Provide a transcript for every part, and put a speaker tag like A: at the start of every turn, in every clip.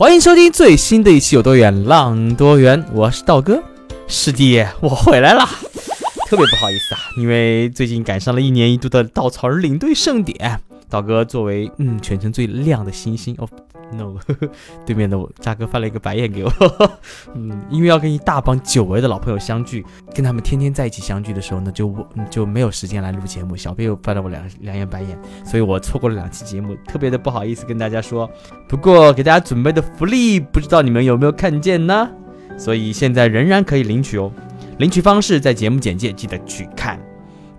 A: 欢迎收听最新的一期《有多远浪多远》，我是道哥，师弟，我回来了。特别不好意思啊，因为最近赶上了一年一度的稻草人领队盛典。道哥作为嗯全程最亮的星星哦，no，对面的我渣哥翻了一个白眼给我，嗯，因为要跟一大帮久违的老朋友相聚，跟他们天天在一起相聚的时候呢，就就没有时间来录节目。小贝又翻了我两两眼白眼，所以我错过了两期节目，特别的不好意思跟大家说。不过给大家准备的福利，不知道你们有没有看见呢？所以现在仍然可以领取哦，领取方式在节目简介，记得去看。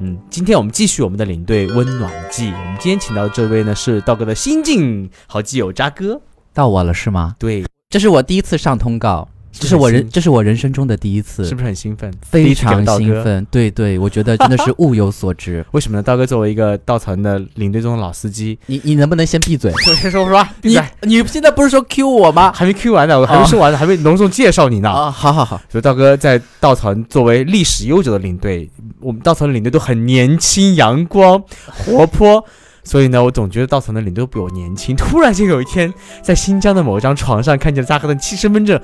A: 嗯，今天我们继续我们的领队温暖季。我们今天请到的这位呢是道哥的新晋好基友渣哥，
B: 到我了是吗？
A: 对，
B: 这是我第一次上通告。这是我人，这是我人生中的第一次，
A: 是不是很兴奋？
B: 非常兴奋，对对，我觉得真的是物有所值。
A: 为什么呢？道哥作为一个稻草人的领队中的老司机，
B: 你你能不能先闭嘴？
A: 先说说，
B: 闭嘴！你现在不是说 Q 我吗？
A: 还没 Q 完呢，我还没说完呢，还没隆重介绍你呢。
B: 啊，好好好。
A: 所以道哥在稻草人作为历史悠久的领队，我们稻草人领队都很年轻、阳光、活泼。所以呢，我总觉得稻草人领队比我年轻。突然间有一天，在新疆的某一张床上看见扎克的七身份证。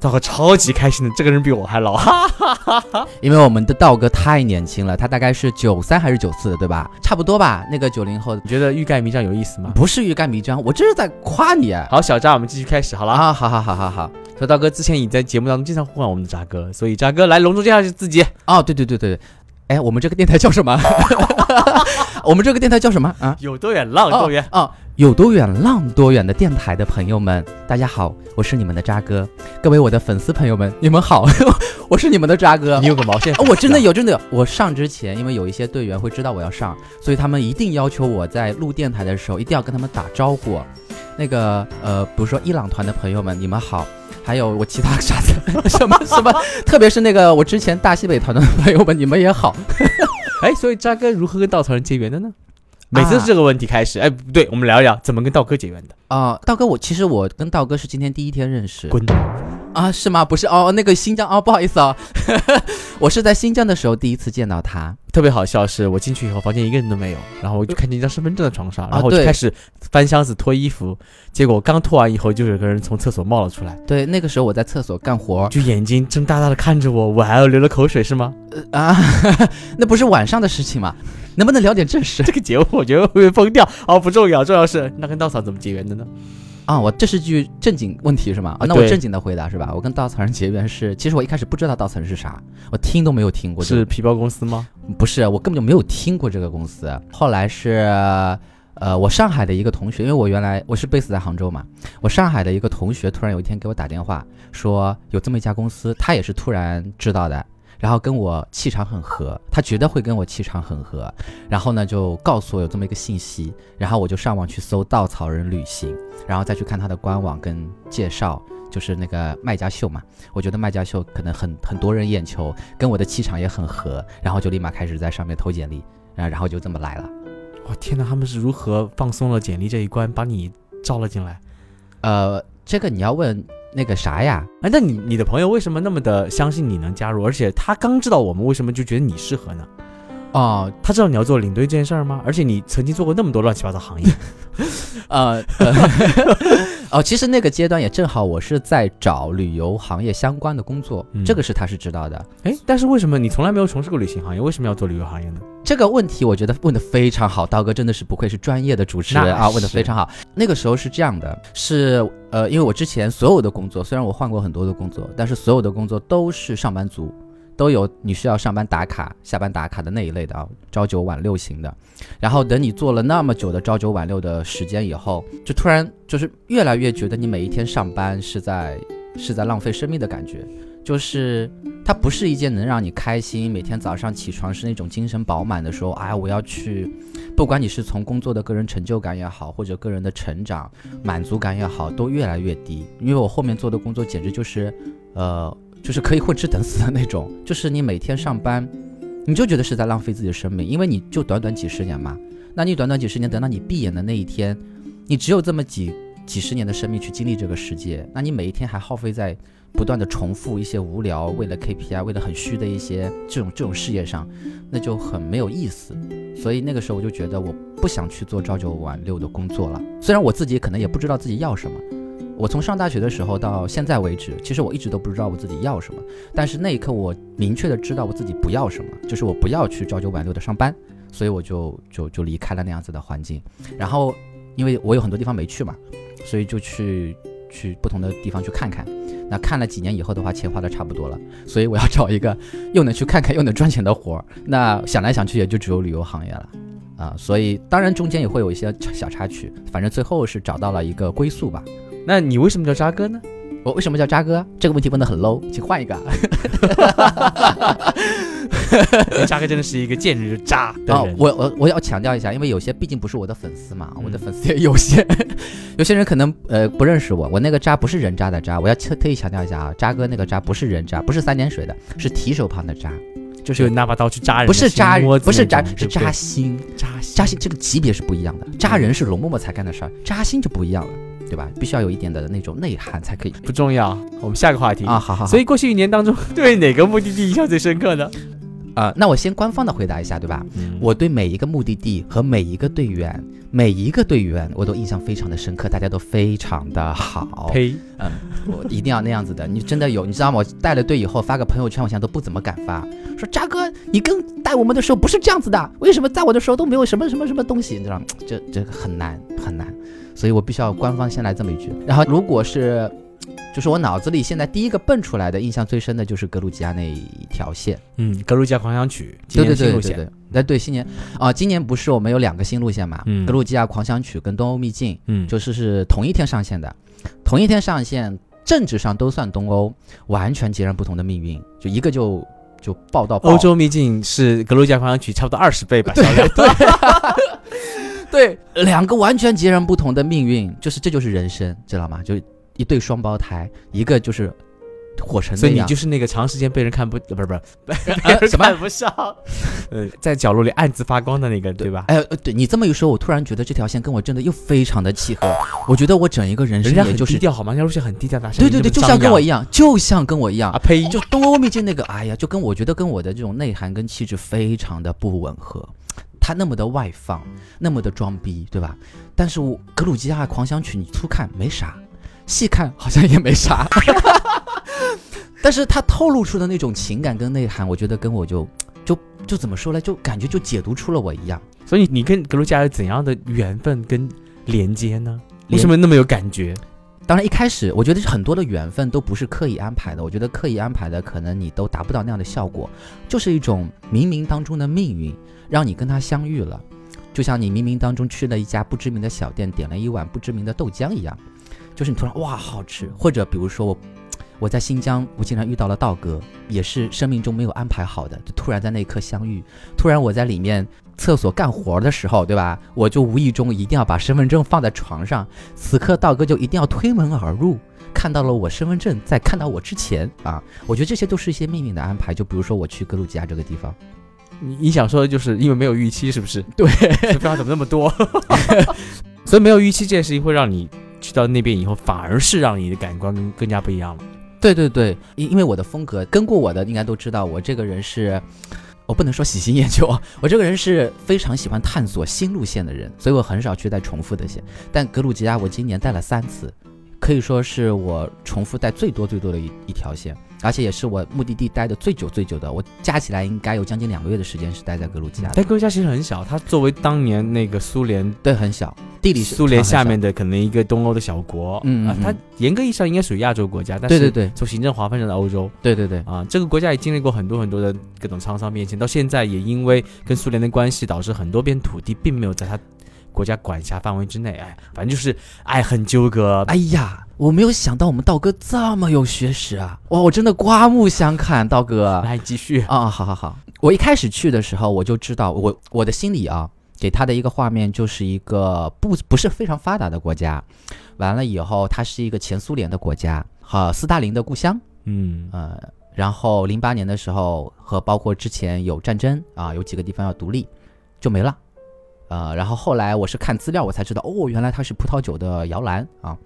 A: 道哥超级开心的，这个人比我还老，哈哈
B: 哈哈因为我们的道哥太年轻了，他大概是九三还是九四的，对吧？差不多吧。那个九零后，
A: 你觉得欲盖弥彰有意思吗？
B: 不是欲盖弥彰，我这是在夸你。
A: 好，小扎，我们继续开始好了
B: 啊！好好好好好。
A: 说道哥之前你在节目当中经常呼唤我们的扎哥，所以扎哥来隆重介绍一下自己。
B: 哦，对对对对对。哎，我们这个电台叫什么？我们这个电台叫什么啊？
A: 有多远浪多远
B: 啊！有多远浪多远的电台的朋友们，大家好，我是你们的渣哥。各位我的粉丝朋友们，你们好，我是你们的渣哥。
A: 你有个毛线？
B: 我真的有，真的有。我上之前，因为有一些队员会知道我要上，所以他们一定要求我在录电台的时候一定要跟他们打招呼。那个呃，比如说伊朗团的朋友们，你们好。还有我其他啥子 什么什么，特别是那个我之前大西北团的朋友们，你们也好。
A: 哎，所以渣哥如何跟稻草人结缘的呢？每次是这个问题开始。哎，不对，我们聊一聊怎么跟道哥结缘的
B: 啊。道哥，我其实我跟道哥是今天第一天认识。
A: 滚。
B: 啊，是吗？不是哦，那个新疆哦，不好意思哦，我是在新疆的时候第一次见到他，
A: 特别好笑。是我进去以后，房间一个人都没有，然后我就看见一张身份证在床上，然后我就开始翻箱子脱衣服，结果刚脱完以后，就有个人从厕所冒了出来。
B: 对，那个时候我在厕所干活，
A: 就眼睛睁大大的看着我，我还要流了口水是吗？
B: 呃啊，那不是晚上的事情吗？能不能聊点正事？
A: 这个节目我觉得会被封掉。哦，不重要，重要是那跟稻草怎么结缘的呢？
B: 啊，我这是句正经问题是吗？啊，那我正经的回答是吧？我跟稻草人结缘是，其实我一开始不知道稻草人是啥，我听都没有听过。
A: 是皮包公司吗？
B: 不是，我根本就没有听过这个公司。后来是，呃，我上海的一个同学，因为我原来我是 base 在杭州嘛，我上海的一个同学突然有一天给我打电话，说有这么一家公司，他也是突然知道的。然后跟我气场很合，他觉得会跟我气场很合，然后呢就告诉我有这么一个信息，然后我就上网去搜稻草人旅行，然后再去看他的官网跟介绍，就是那个卖家秀嘛，我觉得卖家秀可能很很多人眼球，跟我的气场也很合，然后就立马开始在上面投简历，然然后就这么来了。
A: 我天哪，他们是如何放松了简历这一关，把你招了进来？
B: 呃，这个你要问。那个啥呀？
A: 哎，那你你的朋友为什么那么的相信你能加入？而且他刚知道我们，为什么就觉得你适合呢？哦，他知道你要做领队这件事儿吗？而且你曾经做过那么多乱七八糟行业，
B: 呃，哦，其实那个阶段也正好，我是在找旅游行业相关的工作，这个是他是知道的。
A: 哎，但是为什么你从来没有从事过旅行行业？为什么要做旅游行业呢？
B: 这个问题我觉得问的非常好，刀哥真的是不愧是专业的主持人啊，问的非常好。那个时候是这样的，是呃，因为我之前所有的工作，虽然我换过很多的工作，但是所有的工作都是上班族。都有你需要上班打卡、下班打卡的那一类的啊，朝九晚六型的。然后等你做了那么久的朝九晚六的时间以后，就突然就是越来越觉得你每一天上班是在是在浪费生命的感觉。就是它不是一件能让你开心，每天早上起床是那种精神饱满的时候，哎，我要去，不管你是从工作的个人成就感也好，或者个人的成长满足感也好，都越来越低。因为我后面做的工作简直就是，呃，就是可以混吃等死的那种，就是你每天上班，你就觉得是在浪费自己的生命，因为你就短短几十年嘛，那你短短几十年，等到你闭眼的那一天，你只有这么几几十年的生命去经历这个世界，那你每一天还耗费在不断的重复一些无聊，为了 KPI，为了很虚的一些这种这种事业上，那就很没有意思。所以那个时候我就觉得我不想去做朝九晚六的工作了。虽然我自己可能也不知道自己要什么，我从上大学的时候到现在为止，其实我一直都不知道我自己要什么。但是那一刻我明确的知道我自己不要什么，就是我不要去朝九晚六的上班，所以我就就就离开了那样子的环境。然后因为我有很多地方没去嘛，所以就去去不同的地方去看看。那看了几年以后的话，钱花的差不多了，所以我要找一个又能去看看又能赚钱的活儿。那想来想去也就只有旅游行业了，啊，所以当然中间也会有一些小插曲，反正最后是找到了一个归宿吧。
A: 那你为什么叫渣哥呢？
B: 我为什么叫渣哥？这个问题问的很 low，请换一个。
A: 渣哥真的是一个见人就渣的
B: 哦，，我我我要强调一下，因为有些毕竟不是我的粉丝嘛，
A: 嗯。
B: 我的粉丝也有些，有些人可能呃不认识我，我那个渣不是人渣的渣，我要特特意强调一下啊，渣哥那个渣不是人渣，不是三点水的，是提手旁的渣，就
A: 就是拿把刀去扎人
B: 不是
A: 心
B: 扎人，不是扎是扎心，
A: 扎心。
B: 扎心这个级别是不一样的，扎人是龙嬷嬷才干的事儿，扎心就不一样了，对吧？必须要有一点的那种内涵才可以
A: 不重要。我们下个话题
B: 啊，。好好好，
A: 所以过去一年当中，对哪个目的地印象最深刻呢？
B: 啊、那我先官方的回答一下，对吧？
A: 嗯
B: 我对每一个目的地和每一个队员，每一个队员我都印象非常的深刻，大家都非常的好。
A: 呸，
B: 嗯，我一定要那样子的。你真的有，你知道吗？我带了队以后发个朋友圈，我现在都不怎么敢发，说渣哥，你跟带我们的时候不是这样子的，为什么在我的时候都没有什么什么什么东西？你知道吗？这这个很难很难，所以我必须要官方先来这么一句。然后如果是。就是我脑子里现在第一个蹦出来的印象最深的就是格鲁吉亚那一条线，
A: 嗯，格鲁吉亚狂想曲，今
B: 对对
A: 年新路线，
B: 对对对，那对新年啊，今年不是我们有两个新路线嘛？
A: 嗯
B: 格鲁吉亚狂想曲跟东欧秘境，
A: 嗯，
B: 就是是同一天上线的，同一天上线，政治上都算东欧，完全截然不同的命运，就一个就就报道
A: 欧洲秘境是格鲁吉亚狂想曲差不多二十倍吧销量。
B: 对 两个完全截然不同的命运，就是这就是人生，知道吗？就一对双胞胎，一个就是火成
A: 所以你，就是那个长时间被人看不，呃不是不是，看不上，呃，在角落里暗自发光的那个，对吧？
B: 哎，呃对你这么一说，我突然觉得这条线跟我真的又非常的契合。我觉得我整一个人生
A: 人家很
B: 也就是，
A: 低调好吗？人家路线很低调的，
B: 对对对，就像跟我一
A: 样
B: 样，就像跟我一样
A: 啊，，呸！
B: 就东欧秘境那个，哎呀，就跟我觉得跟我的这种内涵跟气质非常的不吻合。他那么的外放，那么的装逼，对吧？但是我格鲁吉亚狂想曲，你粗看没啥，细看好像也没啥，但是他透露出的那种情感跟内涵，我觉得跟我就就就怎么说呢？就感觉就解读出了我一样。
A: 所以你跟格鲁吉亚有怎样的缘分跟连接呢？为什么那么有感觉？
B: 当然，一开始我觉得很多的缘分都不是刻意安排的，我觉得刻意安排的可能你都达不到那样的效果，就是一种冥冥当中的命运，让你跟他相遇了，就像你冥冥当中去了一家不知名的小店，点了一碗不知名的豆浆一样，就是你突然哇好吃，或者比如说我我在新疆，我竟然遇到了道哥，也是生命中没有安排好的，就突然在那一刻相遇，突然我在里面厕所干活的时候，对吧？我就无意中一定要把身份证放在床上。此刻道哥就一定要推门而入，看到了我身份证，在看到我之前啊，我觉得这些都是一些命运的安排。就比如说我去格鲁吉亚这个地方，
A: 你你想说的就是因为没有预期，是不是？
B: 对，
A: 不知道怎么那么多，所以没有预期这件事情会让你去到那边以后，反而是让你的感官更更加不一样了。
B: 对对对，因因为我的风格，跟过我的应该都知道，我这个人是。我不能说喜新厌旧啊，我这个人是非常喜欢探索新路线的人，所以我很少去带重复的线。但格鲁吉亚我今年带了三次，可以说是我重复带最多最多的一一条线，而且也是我目的地待的最久最久的。我加起来应该有将近两个月的时间是待在格鲁吉亚的，
A: 但格鲁吉亚其实很小，它作为当年那个苏联
B: 对，很小，地理
A: 苏联下面的可能一个东欧的小国，啊，
B: 嗯嗯
A: 它严格意义上应该属于亚洲国家，但是
B: 对对对
A: 从行政划分上的欧洲
B: 对对对，
A: 啊，这个国家也经历过很多很多的各种沧桑变迁，到现在也因为跟苏联的关系，导致很多片土地并没有在它国家管辖范围之内，哎，反正就是爱恨纠葛。
B: 哎呀，我没有想到我们道哥这么有学识啊！哇，我真的刮目相看，道哥。
A: 来继续。
B: 啊，好好好。我一开始去的时候，我就知道，我我的心里啊，给他的一个画面就是一个不不是非常发达的国家。完了以后，它是一个前苏联的国家，和斯大林的故乡。
A: 嗯
B: 呃，然后零八年的时候，和包括之前有战争啊，有几个地方要独立，就没了。呃，然后后来我是看资料，我才知道，哦，原来它是葡萄酒的摇篮啊。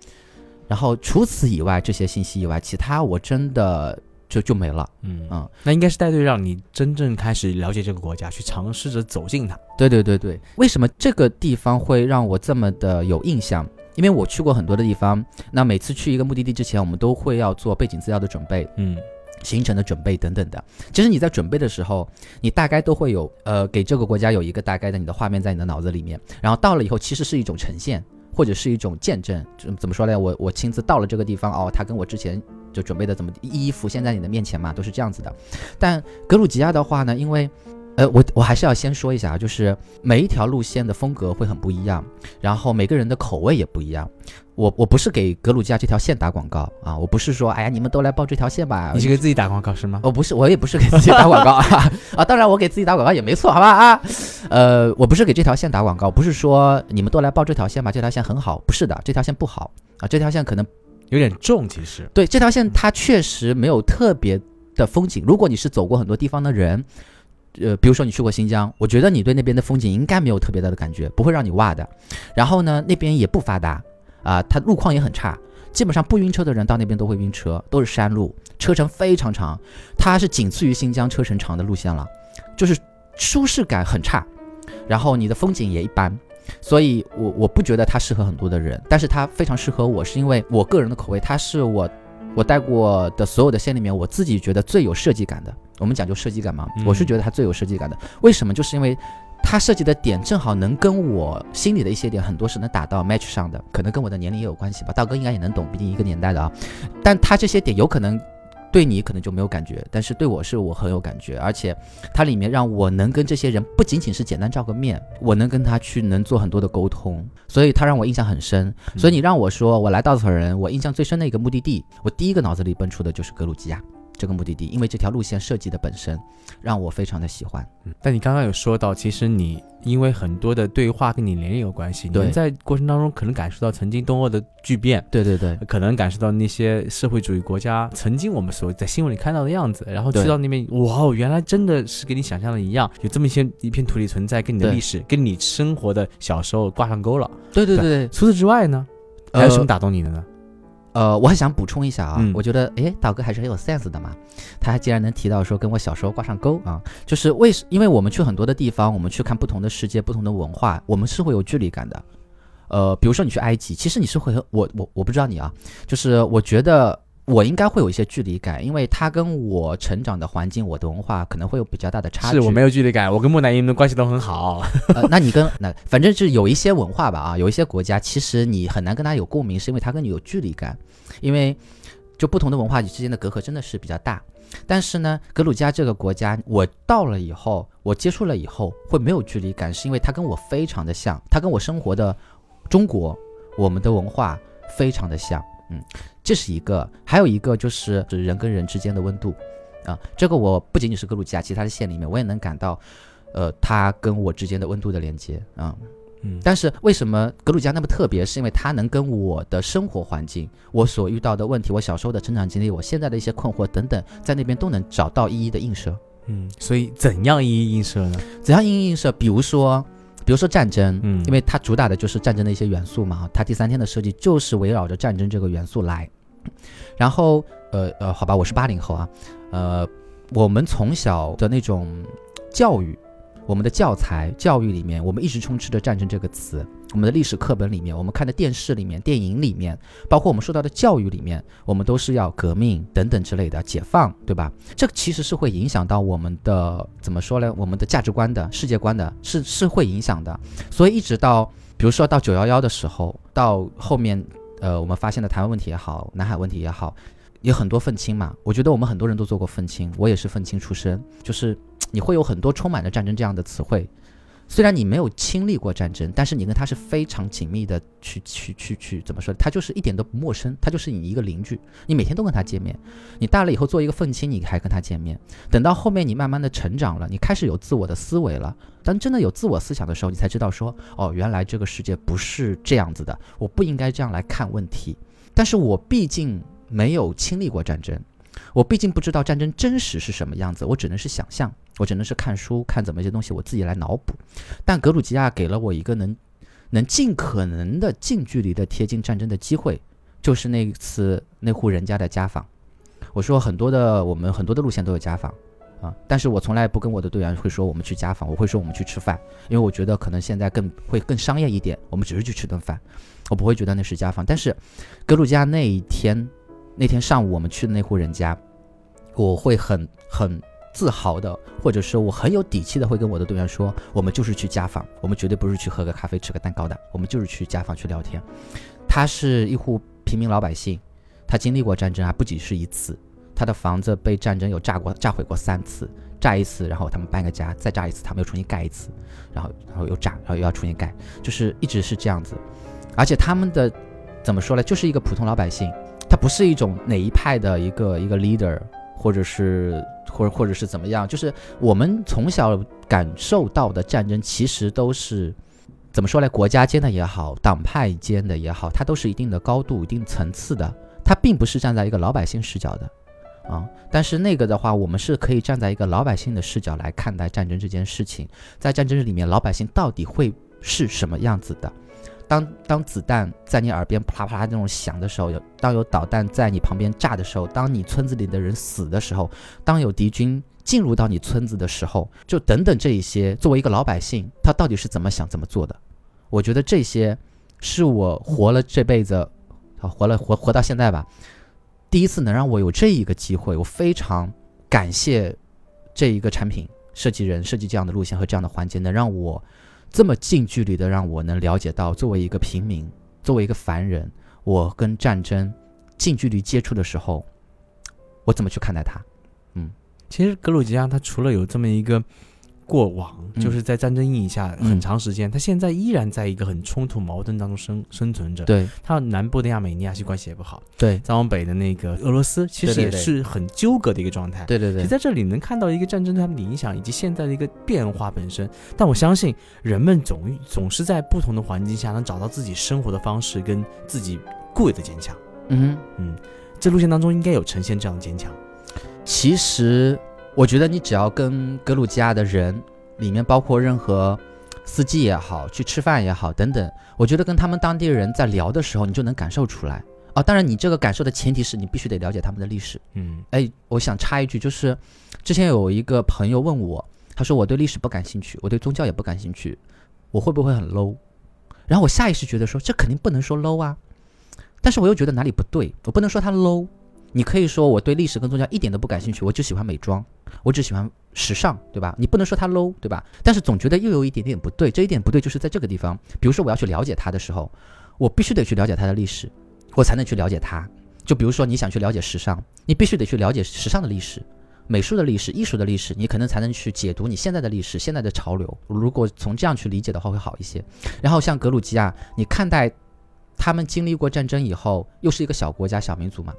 B: 然后除此以外，这些信息以外，其他我真的就就没了。
A: 嗯
B: 嗯，
A: 那应该是带队让你真正开始了解这个国家，去尝试着走进它。
B: 对对对对，为什么这个地方会让我这么的有印象？因为我去过很多的地方，那每次去一个目的地之前，我们都会要做背景资料的准备，
A: 嗯
B: 行程的准备等等的。其实你在准备的时候，你大概都会有呃给这个国家有一个大概的你的画面在你的脑子里面，然后到了以后，其实是一种呈现。或者是一种见证，怎怎么说呢？我我亲自到了这个地方，哦，他跟我之前就准备的怎么一一浮现在你的面前嘛，都是这样子的。但格鲁吉亚的话呢，因为，呃，我我还是要先说一下啊，就是每一条路线的风格会很不一样，然后每个人的口味也不一样。我我不是给格鲁吉亚这条线打广告啊，我不是说，哎呀，你们都来报这条线吧。
A: 你是给自己打广告是吗？
B: 我不是，我也不是给自己打广告啊 啊！当然，我给自己打广告也没错，好吧啊？呃，我不是给这条线打广告，不是说你们都来报这条线吧，这条线很好，不是的，这条线不好啊，这条线可能
A: 有点重，其实。
B: 对这条线它确实没有特别的风景。如果你是走过很多地方的人，呃，比如说你去过新疆，我觉得你对那边的风景应该没有特别大的感觉，不会让你哇的。然后呢，那边也不发达啊，它路况也很差。基本上不晕车的人到那边都会晕车，都是山路，车程非常长，它是仅次于新疆车程长的路线了，就是舒适感很差，然后你的风景也一般，所以我我不觉得它适合很多的人，但是它非常适合我，是因为我个人的口味，它是我我带过的所有的线里面，我自己觉得最有设计感的。我们讲究设计感嘛，
A: 嗯
B: 我是觉得它最有设计感的。为什么？就是因为它设计的点正好能跟我心里的一些点很多是能打到 match 上的，可能跟我的年龄也有关系吧。道哥应该也能懂，毕竟一个年代的啊。但它这些点有可能对你可能就没有感觉，但是对我是我很有感觉，而且它里面让我能跟这些人不仅仅是简单照个面，我能跟他去能做很多的沟通，所以他让我印象很深。所以你让我说我来稻草人，我印象最深的一个目的地，我第一个脑子里蹦出的就是格鲁吉亚这个目的地，因为这条路线设计的本身让我非常的喜欢。
A: 嗯但你刚刚有说到，其实你因为很多的对话跟你年龄有关系，你们在过程当中可能感受到曾经东欧的巨变，
B: 对对对，
A: 可能感受到那些社会主义国家曾经我们所在新闻里看到的样子，然后去到那边，哇哦，原来真的是跟你想象的一样，有这么一些一片土地存在，跟你的历史，跟你生活的小时候挂上钩了。
B: 对对对对，
A: 除此之外呢，还有什么打动你的呢？
B: 呃，我还想补充一下啊，
A: 嗯
B: 我觉得，哎，道哥还是很有 sense 的嘛。他还竟然能提到说跟我小时候挂上钩啊，就是为什？因为我们去很多的地方，我们去看不同的世界、不同的文化，我们是会有距离感的。呃，比如说你去埃及，其实你是会和我我我不知道你啊，就是我觉得我应该会有一些距离感，因为它跟我成长的环境、我的文化可能会有比较大的差距。
A: 是我没有距离感，我跟木乃伊们的关系都很好。
B: 呃，那你跟那反正是有一些文化吧啊，有一些国家其实你很难跟他有共鸣，是因为他跟你有距离感，因为就不同的文化之间的隔阂真的是比较大。但是呢，格鲁吉亚这个国家，我到了以后，我接触了以后会没有距离感，是因为它跟我非常的像，它跟我生活的中国我们的文化非常的像，嗯，这是一个，还有一个就是人跟人之间的温度啊，这个我不仅仅是格鲁吉亚，其他的县里面我也能感到。呃，它跟我之间的温度的连接啊、
A: 嗯，
B: 但是为什么格鲁吉亚那么特别？是因为它能跟我的生活环境、我所遇到的问题、我小时候的成长经历、我现在的一些困惑等等，在那边都能找到一一的映射。
A: 嗯，所以怎样一一映射呢？
B: 怎样一一映射？比如说，比如说战争，
A: 嗯
B: 因为它主打的就是战争的一些元素嘛，它第三天的设计就是围绕着战争这个元素来。然后，呃呃，好吧，我是八零后啊，呃，我们从小的那种教育。我们的教材教育里面，我们一直充斥着战争这个词。我们的历史课本里面，我们看的电视里面、电影里面，包括我们受到的教育里面，我们都是要革命等等之类的解放，对吧？这其实是会影响到我们的怎么说呢？我们的价值观的、世界观的，是是会影响的。所以一直到，比如说到九幺幺的时候，到后面，呃，我们发现的台湾问题也好，南海问题也好，有很多愤青嘛。我觉得我们很多人都做过愤青，我也是愤青出身，就是你会有很多充满了战争这样的词汇，虽然你没有经历过战争，但是你跟他是非常紧密的去去去去怎么说？他就是一点都不陌生，他就是你一个邻居，你每天都跟他见面。你大了以后做一个愤青，你还跟他见面。等到后面你慢慢的成长了，你开始有自我的思维了。当真的有自我思想的时候，你才知道说，哦，原来这个世界不是这样子的，我不应该这样来看问题。但是我毕竟没有经历过战争，我毕竟不知道战争真实是什么样子，我只能是想象。我只能是看书，看怎么一些东西，我自己来脑补。但格鲁吉亚给了我一个能，能尽可能的近距离的贴近战争的机会，就是那次那户人家的家访。我说很多的我们很多的路线都有家访啊，但是我从来不跟我的队员会说我们去家访，我会说我们去吃饭，因为我觉得可能现在更会更商业一点，我们只是去吃顿饭，我不会觉得那是家访。但是格鲁吉亚那一天，那天上午我们去的那户人家，我会很很。自豪的，或者说我很有底气的，会跟我的队员说，我们就是去家访，我们绝对不是去喝个咖啡、吃个蛋糕的，我们就是去家访去聊天。他是一户平民老百姓，他经历过战争，还不仅是一次，他的房子被战争有炸过、炸毁过三次，炸一次，然后他们搬个家，再炸一次，他们又重新盖一次，然后然后又炸，然后又要重新盖，就是一直是这样子。而且他们的怎么说呢，就是一个普通老百姓，他不是一种哪一派的一个一个 leader。或者是，或者或者是怎么样？就是我们从小感受到的战争，其实都是怎么说呢？国家间的也好，党派间的也好，它都是一定的高度、一定层次的。它并不是站在一个老百姓视角的，啊。但是那个的话，我们是可以站在一个老百姓的视角来看待战争这件事情。在战争里面，老百姓到底会是什么样子的？当当子弹在你耳边啪啦啪啦那种响的时候，有当有导弹在你旁边炸的时候，当你村子里的人死的时候，当有敌军进入到你村子的时候，就等等这一些，作为一个老百姓，他到底是怎么想怎么做的？我觉得这些是我活了这辈子，啊，活了活活到现在吧，第一次能让我有这一个机会，我非常感谢这一个产品设计人设计这样的路线和这样的环节，能让我。这么近距离的让我能了解到，作为一个平民，作为一个凡人，我跟战争近距离接触的时候，我怎么去看待它？嗯，
A: 其实格鲁吉亚它除了有这么一个。过往就是在战争阴影下很长时间，他现在依然在一个很冲突矛盾当中生生存着。
B: 对，
A: 他南部的亚美尼亚系关系也不好，
B: 对，
A: 再往北的那个俄罗斯其实也是很纠葛的一个状态。
B: 对对对，
A: 在这里能看到一个战争对他们的影响以及现在的一个变化本身。但我相信人们总总是在不同的环境下能找到自己生活的方式跟自己固有的坚强。
B: 嗯
A: 嗯，这路线当中应该有呈现这样的坚强。
B: 其实。我觉得你只要跟格鲁吉亚的人，里面包括任何司机也好，去吃饭也好等等，我觉得跟他们当地人在聊的时候，你就能感受出来啊。当然，你这个感受的前提是你必须得了解他们的历史。
A: 嗯，
B: 哎，我想插一句，就是之前有一个朋友问我，他说我对历史不感兴趣，我对宗教也不感兴趣，我会不会很 low？然后我下意识觉得说，这肯定不能说 low 啊，但是我又觉得哪里不对，我不能说他 low。你可以说我对历史跟宗教一点都不感兴趣，我就喜欢美妆，我只喜欢时尚，对吧？你不能说它 low，对吧？但是总觉得又有一点点不对，这一点不对就是在这个地方。比如说我要去了解它的时候，我必须得去了解它的历史，我才能去了解它。就比如说你想去了解时尚，你必须得去了解时尚的历史、美术的历史、艺术的历史，你可能才能去解读你现在的历史、现在的潮流。如果从这样去理解的话会好一些。然后像格鲁吉亚，你看待。他们经历过战争以后，又是一个小国家、小民族嘛，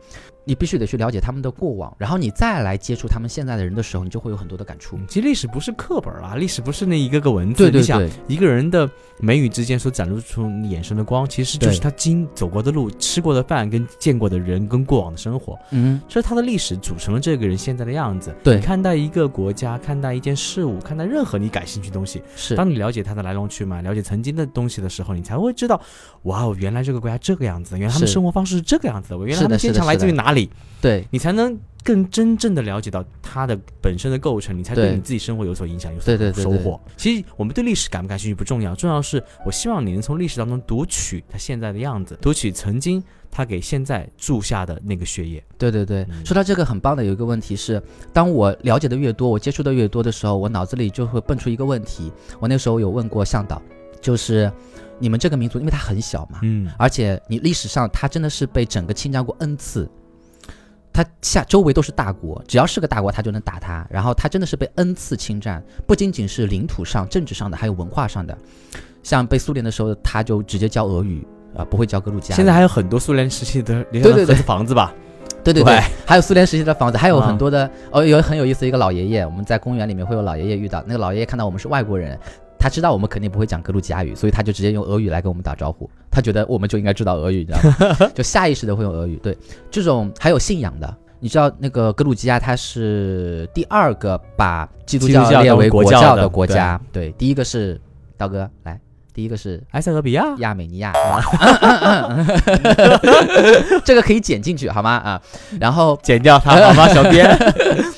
B: 你必须得去了解他们的过往，然后你再来接触他们现在的人的时候，你就会有很多的感触。
A: 其实历史不是课本啊，历史不是那一个个文字。
B: 对对对，
A: 一个人的眉宇之间所展露出眼神的光，其实就是他经走过的路、吃过的饭、跟见过的人、跟过往的生活。
B: 嗯，
A: 所以他的历史组成了这个人现在的样子。
B: 对，
A: 看待一个国家、看待一件事物、看待任何你感兴趣的东西，
B: 是
A: 当你了解它的来龙去脉、了解曾经的东西的时候，你才会知道，哇哦，原来这个国家这个样子。原来他们生活方式是这个样子的，我原来他们坚强来自于哪里？
B: 对
A: 你才能更真正的了解到它的本身的构成，你才对你自己生活有所影响，有所收获。其实我们对历史感不感兴趣不重要，重要是我希望你能从历史当中读取它现在的样子，读取曾经他给现在注下的那个血液。
B: 对对对，说到这个很棒的有一个问题是，当我了解的越多，我接触的越多的时候，我脑子里就会蹦出一个问题。我那时候有问过向导，就是。你们这个民族，因为它很小嘛，
A: 嗯，
B: 而且你历史上它真的是被整个侵占过 n 次，他下周围都是大国，只要是个大国，他就能打他。然后他真的是被 N 次侵占，不仅仅是领土上、政治上的，还有文化上的。像被苏联的时候，他就直接教俄语啊，不会教格鲁吉亚。
A: 现在还有很多苏联时期的
B: 对对对
A: 房子吧？
B: 对对对，还有苏联时期的房子，还有很多的哦，有很有意思一个老爷爷，我们在公园里面会有老爷爷遇到，那个老爷爷看到我们是外国人。他知道我们肯定不会讲格鲁吉亚语，所以他就直接用俄语来跟我们打招呼。他觉得我们就应该知道俄语，你知道吗？就下意识的会用俄语。对，这种还有信仰的，你知道那个格鲁吉亚，它是第二个把基督教列为国教的国家。对，第一个是刀哥来，第一个是
A: 埃塞俄比亚、
B: 亚美尼亚。这个可以剪进去好吗？啊，然后
A: 剪掉它好吗，小编？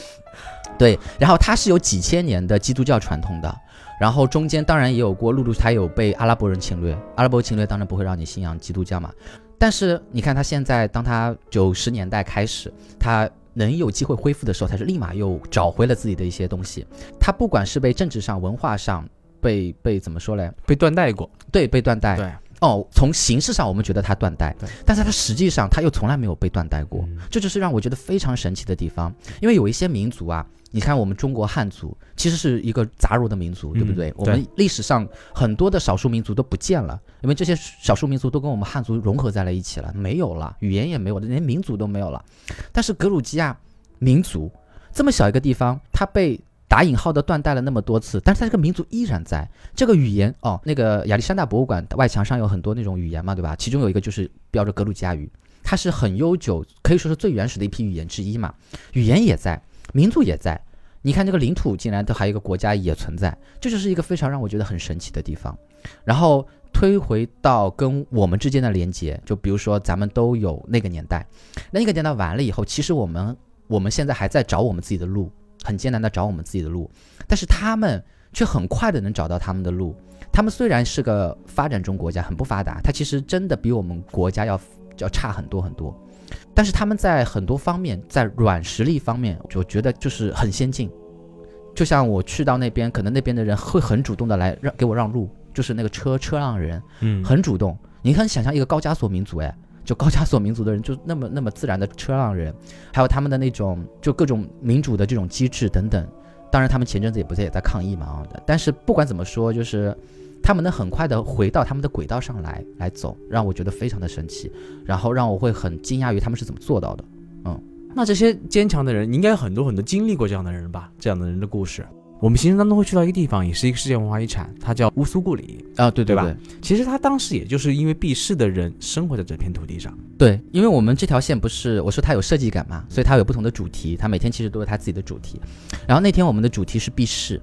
B: 对，然后它是有几千年的基督教传统的。然后中间当然也有过，陆陆续有被阿拉伯人侵略，阿拉伯侵略当然不会让你信仰基督教嘛。但是你看他现在，当他九十年代开始，他能有机会恢复的时候，他是立马又找回了自己的一些东西。他不管是被政治上、文化上被被怎么说嘞？
A: 被断代过，
B: 对，被断代。
A: 对，
B: 哦，从形式上我们觉得他断代，但是他实际上他又从来没有被断代过，这就是让我觉得非常神奇的地方。因为有一些民族啊。你看，我们中国汉族其实是一个杂糅的民族，对不对？我们历史上很多的少数民族都不见了，因为这些少数民族都跟我们汉族融合在了一起了，没有了，语言也没有了，连民族都没有了。但是格鲁吉亚民族这么小一个地方，它被打引号的断代了那么多次，但是它这个民族依然在。这个语言哦，那个亚历山大博物馆外墙上有很多那种语言嘛，对吧？其中有一个就是标着格鲁吉亚语，它是很悠久，可以说是最原始的一批语言之一嘛。语言也在。民族也在，你看这个领土竟然都还有一个国家也存在，这就是一个非常让我觉得很神奇的地方。然后推回到跟我们之间的连接，就比如说咱们都有那个年代，那个年代完了以后，其实我们我们现在还在找我们自己的路，很艰难的找我们自己的路，但是他们却很快的能找到他们的路。他们虽然是个发展中国家，很不发达，他其实真的比我们国家要要差很多很多。但是他们在很多方面，在软实力方面，我觉得就是很先进。就像我去到那边，可能那边的人会很主动的来让给我让路，就是那个车车让人，嗯，很主动。你可以想象一个高加索民族，哎，就高加索民族的人就那么那么自然的车让人，还有他们的那种就各种民主的这种机制等等。当然，他们前阵子也不是也在抗议嘛啊。但是不管怎么说，就是。他们能很快的回到他们的轨道上来来走，让我觉得非常的神奇，然后让我会很惊讶于他们是怎么做到的。嗯，
A: 那这些坚强的人，你应该有很多很多经历过这样的人吧？这样的人的故事，我们行程当中会去到一个地方，也是一个世界文化遗产，它叫乌苏故里
B: 啊，对
A: 对吧？其实他当时也就是因为避世的人生活在这片土地上。
B: 对，因为我们这条线不是我说它有设计感嘛，所以它有不同的主题，它每天其实都有它自己的主题。然后那天我们的主题是避世。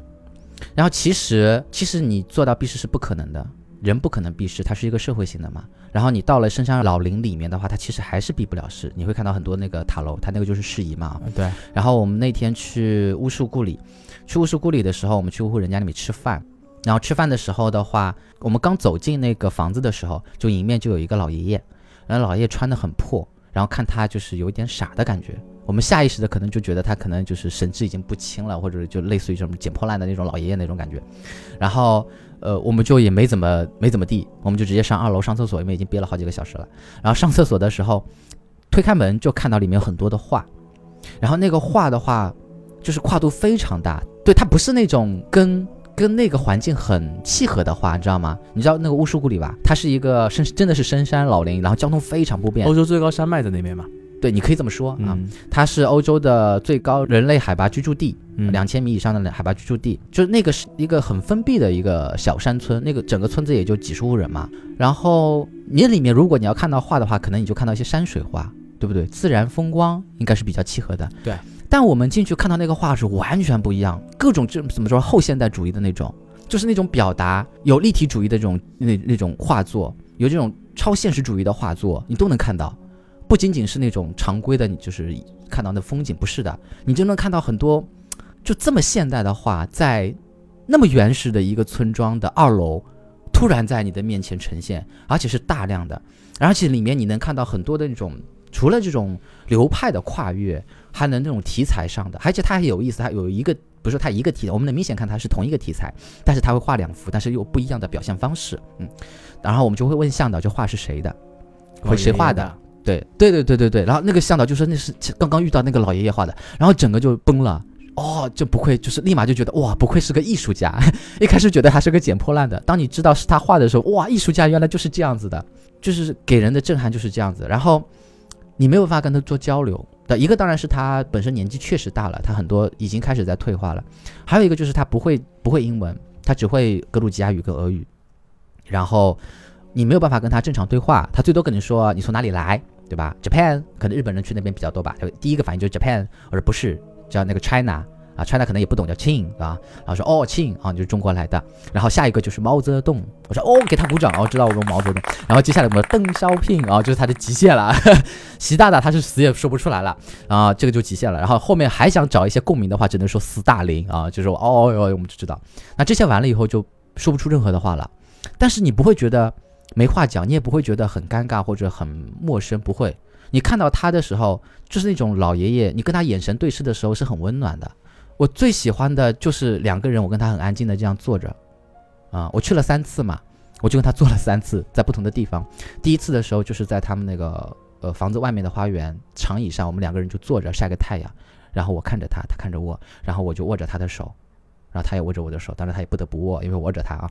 B: 然后其实，其实你做到避世是不可能的，人不可能避世，它是一个社会性的嘛。然后你到了深山老林里面的话，它其实还是避不了世。你会看到很多那个塔楼，它那个就是事宜嘛。
A: 对。
B: 然后我们那天去巫术故里，去巫术故里的时候，我们去巫户人家里面吃饭。然后吃饭的时候的话，我们刚走进那个房子的时候，就迎面就有一个老爷爷，然后老爷爷穿的很破，然后看他就是有一点傻的感觉。我们下意识的可能就觉得他可能就是神志已经不清了，或者就类似于这种捡破烂的那种老爷爷那种感觉，然后呃我们就也没怎么没怎么地，我们就直接上二楼上厕所，因为已经憋了好几个小时了。然后上厕所的时候，推开门就看到里面有很多的画，然后那个画的话就是跨度非常大，对，它不是那种跟跟那个环境很契合的画，你知道吗？你知道那个乌苏古里吧？它是一个深真的是深山老林，然后交通非常不便。
A: 欧洲最高山脉在那边吗？
B: 对，你可以这么说啊，它是欧洲的最高人类海拔居住地，两千米以上的海拔居住地，就是那个是一个很封闭的一个小山村，那个整个村子也就几十户人嘛。然后你里面如果你要看到画的话，可能你就看到一些山水画，对不对？自然风光应该是比较契合的。
A: 对，
B: 但我们进去看到那个画是完全不一样，各种这怎么说后现代主义的那种，就是那种表达有立体主义的这种那那种画作，有这种超现实主义的画作，你都能看到。不仅仅是那种常规的，你就是看到那风景，不是的，你就能看到很多，就这么现代的画，在那么原始的一个村庄的二楼，突然在你的面前呈现，而且是大量的，而且里面你能看到很多的那种，除了这种流派的跨越，还能那种题材上的，而且它还有意思，它有一个不是它一个题材，我们能明显看它是同一个题材，但是它会画两幅，但是又不一样的表现方式，嗯，然后我们就会问向导，这画是谁的，会谁画的？对对对对对对，然后那个向导就说那是刚刚遇到那个老爷爷画的，然后整个就崩了。哦，就不愧就是立马就觉得哇，不愧是个艺术家。一开始觉得他是个捡破烂的，当你知道是他画的时候，哇，艺术家原来就是这样子的，就是给人的震撼就是这样子。然后你没有办法跟他做交流的一个，当然是他本身年纪确实大了，他很多已经开始在退化了。还有一个就是他不会不会英文，他只会格鲁吉亚语跟俄语，然后你没有办法跟他正常对话，他最多跟你说你从哪里来。对吧？Japan 可能日本人去那边比较多吧。他第一个反应就是 Japan，我说不是，叫那个 China 啊，China 可能也不懂，叫 Qing 啊。然后说哦，Qing 啊，就是中国来的。然后下一个就是毛泽东，我说哦，给他鼓掌哦，知道我们毛泽东。然后接下来我们邓小平啊，就是他的极限了。习大大他是死也说不出来了啊，这个就极限了。然后后面还想找一些共鸣的话，只能说斯大林啊，就是哦哦哦，我们就知道。那这些完了以后就说不出任何的话了，但是你不会觉得。没话讲，你也不会觉得很尴尬或者很陌生，不会。你看到他的时候，就是那种老爷爷，你跟他眼神对视的时候是很温暖的。我最喜欢的就是两个人，我跟他很安静的这样坐着，啊，我去了三次嘛，我就跟他坐了三次，在不同的地方。第一次的时候就是在他们那个呃房子外面的花园长椅上，我们两个人就坐着晒个太阳，然后我看着他，他看着我，然后我就握着他的手。然后他也握着我的手，当然他也不得不握，因为握着他啊。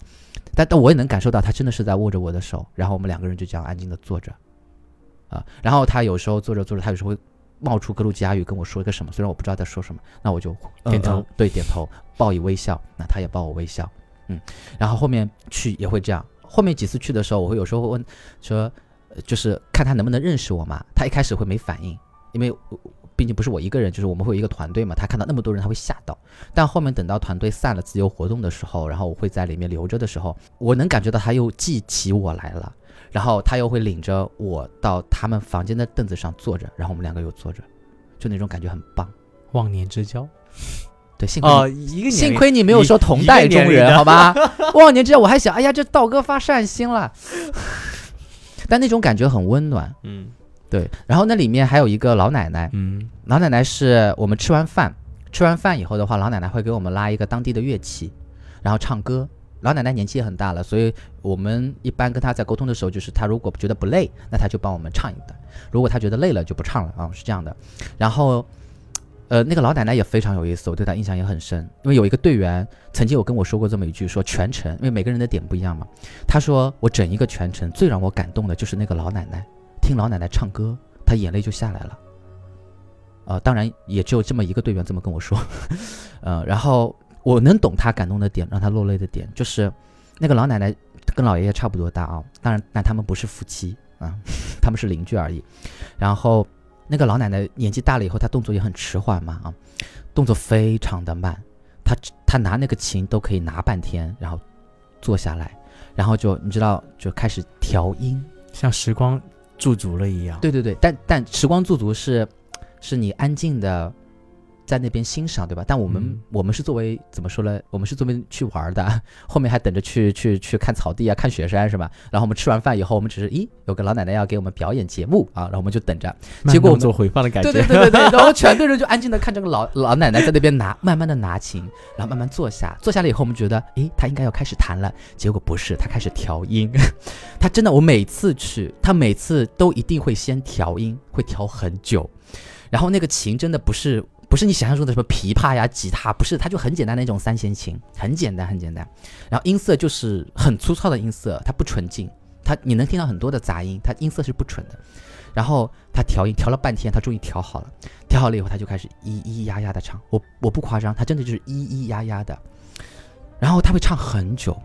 B: 但但我也能感受到他真的是在握着我的手。然后我们两个人就这样安静的坐着，啊。然后他有时候坐着坐着，他有时候会冒出格鲁吉亚语跟我说一个什么，虽然我不知道在说什么，那我就
A: 点头，
B: 对，点头，报以微笑。那他也报我微笑，嗯。然后后面去也会这样。后面几次去的时候，我会有时候会问说，就是看他能不能认识我嘛。他一开始会没反应，因为。毕竟不是我一个人，就是我们会有一个团队嘛。他看到那么多人，他会吓到。但后面等到团队散了，自由活动的时候，然后我会在里面留着的时候，我能感觉到他又记起我来了。然后他又会领着我到他们房间的凳子上坐着，然后我们两个又坐着，就那种感觉很棒。
A: 忘年之交，
B: 对，幸亏一个幸亏你没有说同代中人，好吧？忘年之交，我还想，哎呀，这道哥发善心了。但那种感觉很温暖，嗯。对，然后那里面还有一个老奶奶，嗯，老奶奶是我们吃完饭，吃完饭以后的话，老奶奶会给我们拉一个当地的乐器，然后唱歌。老奶奶年纪也很大了，所以我们一般跟她在沟通的时候，就是她如果觉得不累，那她就帮我们唱一段；如果她觉得累了，就不唱了啊，是这样的。然后，呃，那个老奶奶也非常有意思，我对她印象也很深，因为有一个队员曾经有跟我说过这么一句，说全程，因为每个人的点不一样嘛，他说我整一个全程最让我感动的就是那个老奶奶。听老奶奶唱歌，她眼泪就下来了。呃，当然也只有这么一个队员这么跟我说。呃，然后我能懂她感动的点，让她落泪的点，就是那个老奶奶跟老爷爷差不多大啊，当然，但他们不是夫妻啊，他们是邻居而已。然后那个老奶奶年纪大了以后，她动作也很迟缓嘛啊，动作非常的慢。她她拿那个琴都可以拿半天，然后坐下来，然后就你知道就开始调音，
A: 像时光。驻足了一样，
B: 对对对，但但时光驻足是，是你安静的。在那边欣赏，对吧？但我们我们是作为怎么说呢？我们是作为去玩的，后面还等着去去去看草地啊，看雪山是吧？然后我们吃完饭以后，我们只是咦，有个老奶奶要给我们表演节目啊，然后我们就等着。结果我们
A: 做回放的感觉，
B: 对对对对对。然后全队人就安静的看这个老老奶奶在那边拿，慢慢的拿琴，然后慢慢坐下。坐下来以后，我们觉得，诶，她应该要开始弹了。结果不是，她开始调音。她真的，我每次去，她每次都一定会先调音，会调很久。然后那个琴真的不是。不是你想象中的什么琵琶呀、吉他，不是，它就很简单的一种三弦琴，很简单，很简单。然后音色就是很粗糙的音色，它不纯净，它你能听到很多的杂音，它音色是不纯的。然后他调音调了半天，他终于调好了，调好了以后他就开始咿咿呀呀的唱，我我不夸张，他真的就是咿咿呀呀的。然后他会唱很久，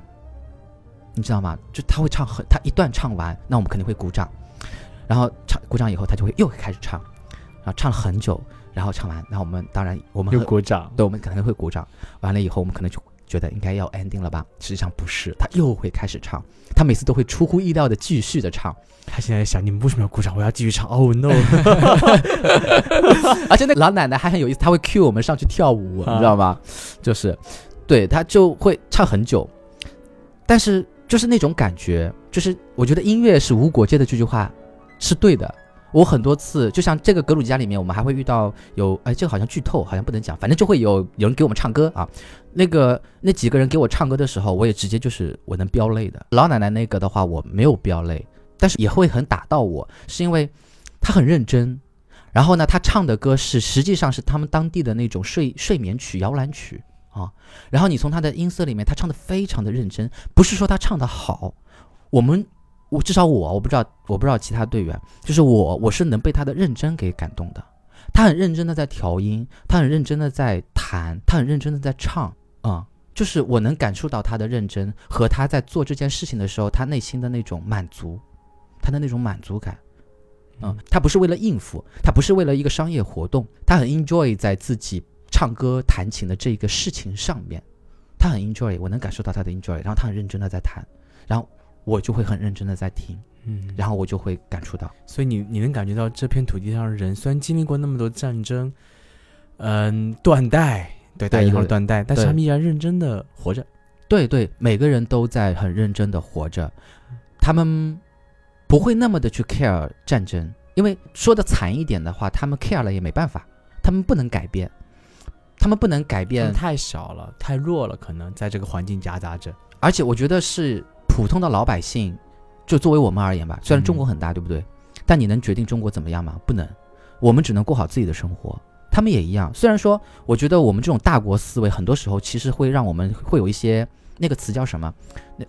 B: 你知道吗？就他会唱很，他一段唱完，那我们肯定会鼓掌。然后唱鼓掌以后，他就会又开始唱，然后唱了很久。然后唱完，然后我们当然我们
A: 又鼓掌，
B: 对，我们可能会鼓掌。完了以后，我们可能就觉得应该要 ending 了吧？实际上不是，他又会开始唱。他每次都会出乎意料的继续的唱。
A: 他现在想，你们为什么要鼓掌？我要继续唱。Oh no！
B: 而且那老奶奶还很有意思，他会 cue 我们上去跳舞，你知道吗？就是，对他就会唱很久，但是就是那种感觉，就是我觉得音乐是无国界的这句话是对的。我很多次，就像这个格鲁吉亚里面，我们还会遇到有，哎，这个好像剧透，好像不能讲，反正就会有有人给我们唱歌啊。那个那几个人给我唱歌的时候，我也直接就是我能飙泪的。老奶奶那个的话，我没有飙泪，但是也会很打到我，是因为他很认真。然后呢，他唱的歌是实际上是他们当地的那种睡睡眠曲、摇篮曲啊。然后你从他的音色里面，他唱的非常的认真，不是说他唱的好，我们至少我我不知道我不知道其他队员，就是我我是能被他的认真给感动的。他很认真的在调音，他很认真的在弹，他很认真的在唱啊，就是我能感受到他的认真和他在做这件事情的时候，他内心的那种满足，他的那种满足感。嗯，他不是为了应付，他不是为了一个商业活动，他很 enjoy 在自己唱歌弹琴的这个事情上面，他很 enjoy，我能感受到他的 enjoy，然后他很认真的在弹，然后我就会很认真的在听，嗯，然后我就会感触到，
A: 所以你你能感觉到这片土地上的人虽然经历过那么多战争，嗯，断代，对，大一号断代，但是他们依然认真的活着，
B: 对对，每个人都在很认真的活着，他们。不会那么的去 care 战争，因为说的惨一点的话，他们 care 了也没办法，他们不能改变，他们不能改变，
A: 太小了，太弱了，可能在这个环境夹杂着。
B: 而且我觉得是普通的老百姓，就作为我们而言吧，虽然中国很大，对不对？但你能决定中国怎么样吗？不能，我们只能过好自己的生活。他们也一样，虽然说，我觉得我们这种大国思维，很多时候其实会让我们会有一些。那个词叫什么？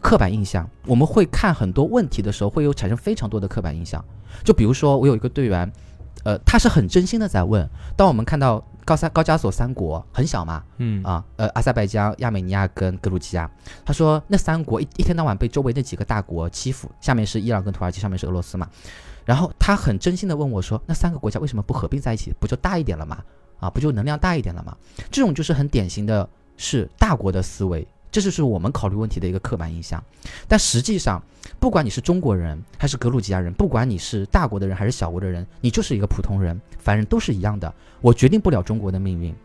B: 刻板印象。我们会看很多问题的时候，会有产生非常多的刻板印象。就比如说，我有一个队员，呃，他是很真心的在问。当我们看到高三高加索三国很小嘛，嗯啊，呃，阿塞拜疆、亚美尼亚跟格鲁吉亚，他说那三国一一天到晚被周围那几个大国欺负，下面是伊朗跟土耳其，上面是俄罗斯嘛。然后他很真心的问我说，那三个国家为什么不合并在一起？不就大一点了吗？啊，不就能量大一点了吗？这种就是很典型的是大国的思维。这就是我们考虑问题的一个刻板印象，但实际上，不管你是中国人还是格鲁吉亚人，不管你是大国的人还是小国的人，你就是一个普通人，凡人都是一样的。我决定不了中国的命运，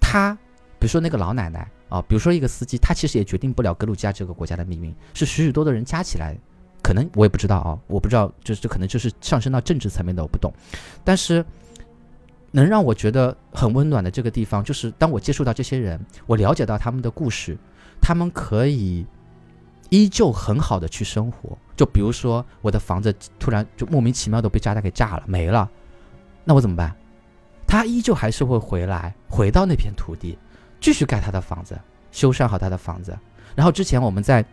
B: 他，比如说那个老奶奶啊，比如说一个司机，他其实也决定不了格鲁吉亚这个国家的命运，是许许多多人加起来，可能我也不知道啊，我不知道，就是这可能就是上升到政治层面的，我不懂，但是。能让我觉得很温暖的这个地方，就是当我接触到这些人，我了解到他们的故事，他们可以依旧很好的去生活。就比如说，我的房子突然就莫名其妙的被炸弹给炸了，没了，那我怎么办？他依旧还是会回来，回到那片土地，继续盖他的房子，修缮好他的房子。然后之前我们在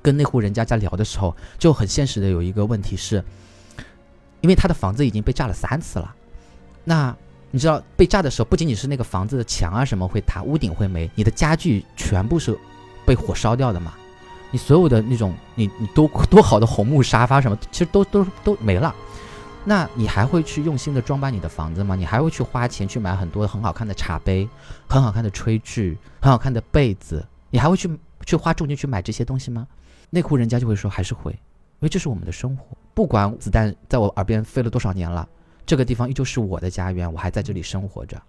B: 跟那户人家家聊的时候，就很现实的有一个问题是，因为他的房子已经被炸了三次了。那你知道被炸的时候，不仅仅是那个房子的墙啊什么会塌，屋顶会没，你的家具全部是被火烧掉的嘛？你所有的那种你你多多好的红木沙发什么，其实都都都没了。那你还会去用心的装扮你的房子吗？你还会去花钱去买很多很好看的茶杯、很好看的炊具、很好看的被子？你还会去去花重金去买这些东西吗？那户人家就会说还是会，因为这是我们的生活，不管子弹在我耳边飞了多少年了。这个地方依旧是我的家园，我还在这里生活着。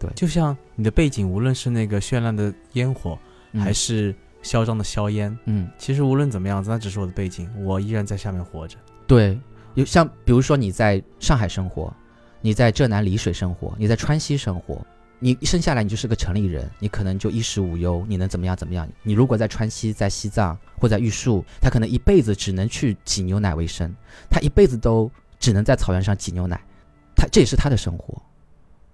B: 对，
A: 就像你的背景，无论是那个绚烂的烟火，还是嚣张的硝烟，嗯，其实无论怎么样子，那只是我的背景，我依然在下面活着。
B: 对，有像比如说你在上海生活，你在浙南丽水生活，你在川西生活，你生下来你就是个城里人，你可能就衣食无忧，你能怎么样怎么样？你如果在川西、在西藏或在玉树，他可能一辈子只能去挤牛奶为生，他一辈子都只能在草原上挤牛奶。他这也是他的生活，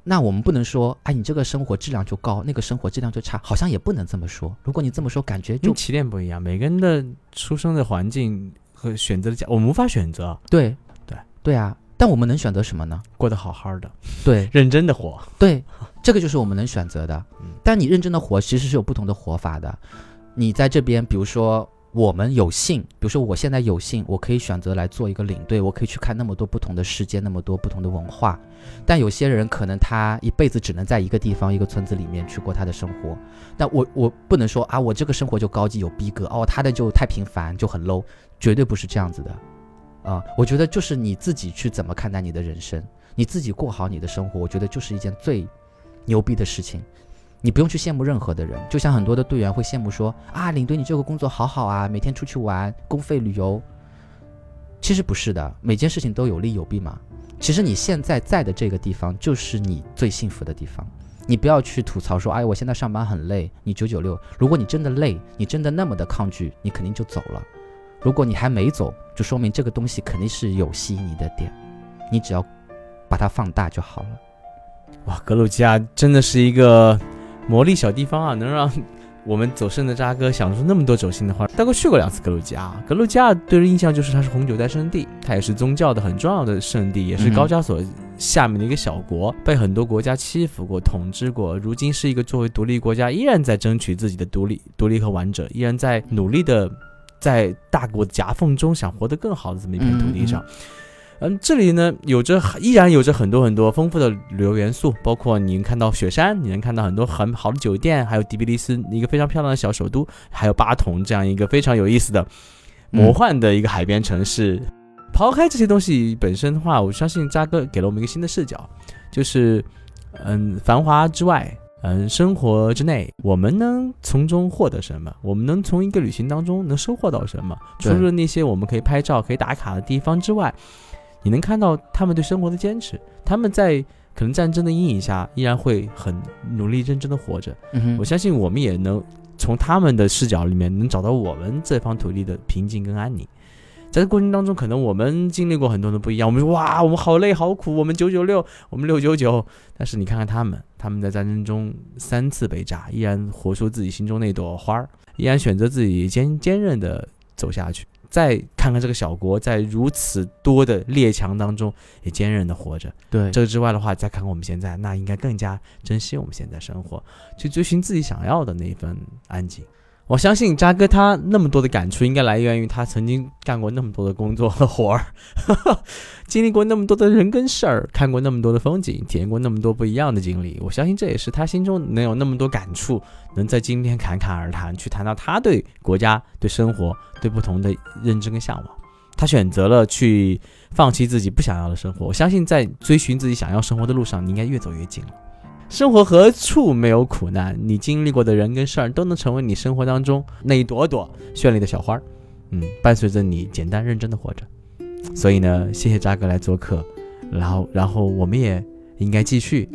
B: 那我们不能说，哎，你这个生活质量就高，那个生活质量就差，好像也不能这么说。如果你这么说，感觉就
A: 起点不一样，每个人的出生的环境和选择的家，我们无法选择。
B: 对
A: 对
B: 对啊，但我们能选择什么呢？
A: 过得好好的，
B: 对，
A: 认真的活，
B: 对，这个就是我们能选择的。但你认真的活，其实是有不同的活法的。你在这边，比如说。我们有幸，比如说我现在有幸，我可以选择来做一个领队，我可以去看那么多不同的世界，那么多不同的文化。但有些人可能他一辈子只能在一个地方、一个村子里面去过他的生活。但我我不能说啊，我这个生活就高级有逼格哦，他的就太平凡就很 low，绝对不是这样子的。啊，我觉得就是你自己去怎么看待你的人生，你自己过好你的生活，我觉得就是一件最牛逼的事情。你不用去羡慕任何的人，就像很多的队员会羡慕说啊，领队你这个工作好好啊，每天出去玩，公费旅游。其实不是的，每件事情都有利有弊嘛。其实你现在在的这个地方就是你最幸福的地方。你不要去吐槽说，哎，我现在上班很累，你九九六。如果你真的累，你真的那么的抗拒，你肯定就走了。如果你还没走，就说明这个东西肯定是有吸引你的点。你只要把它放大就好了。
A: 哇，格鲁吉亚真的是一个魔力小地方啊，能让我们走肾的渣哥想出那么多走心的话。大哥去过两次格鲁吉亚，格鲁吉亚对人印象就是它是红酒诞生地，它也是宗教的很重要的圣地，也是高加索下面的一个小国，被很多国家欺负过、统治过。如今是一个作为独立国家，依然在争取自己的独立、独立和完整，依然在努力的在大国夹缝中想活得更好的这么一片土地上。这里呢有着依然有着很多很多丰富的旅游元素，包括你能看到雪山，你能看到很多很好的酒店，还有迪比利斯一个非常漂亮的小首都，还有巴统这样一个非常有意思的魔幻的一个海边城市。抛开这些东西本身的话，我相信扎哥给了我们一个新的视角，就是嗯，繁华之外，嗯，生活之内，我们能从中获得什么？我们能从一个旅行当中能收获到什么？除了那些我们可以拍照、可以打卡的地方之外。你能看到他们对生活的坚持，他们在可能战争的阴影下依然会很努力认真的活着。我相信我们也能从他们的视角里面能找到我们这方土地的平静跟安宁。在这过程当中，可能我们经历过很多的不一样。我们说哇，我们好累好苦，我们九九六，我们六九九。但是你看看他们，他们在战争中三次被炸，依然活出自己心中那朵花儿，依然选择自己坚坚韧的走下去。再看看这个小国，在如此多的列强当中，也坚韧的活着。
B: 对
A: 这个之外的话，再看看我们现在，那应该更加珍惜我们现在生活，去追寻自己想要的那一份安静。我相信渣哥他那么多的感触，应该来源于他曾经干过那么多的工作和活儿，经历过那么多的人跟事儿，看过那么多的风景，体验过那么多不一样的经历。我相信这也是他心中能有那么多感触，能在今天侃侃而谈，去谈到他对国家、对生活、对不同的认知跟向往。他选择了去放弃自己不想要的生活。我相信在追寻自己想要生活的路上，你应该越走越近了。生活何处没有苦难？你经历过的人跟事儿都能成为你生活当中那一朵朵绚丽的小花儿，嗯，伴随着你简单认真的活着。所以呢，谢谢扎哥来做客，然后，然后我们也应该继续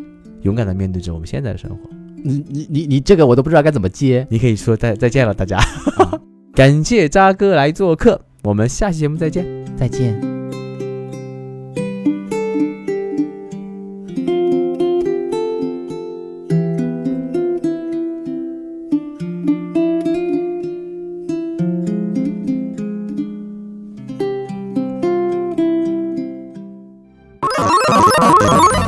A: 勇敢的面对着我们现在的生活。
B: 你你你你这个我都不知道该怎么接，
A: 你可以说再再见了，大家。感谢扎哥来做客，我们下期节目再见，
B: 再见。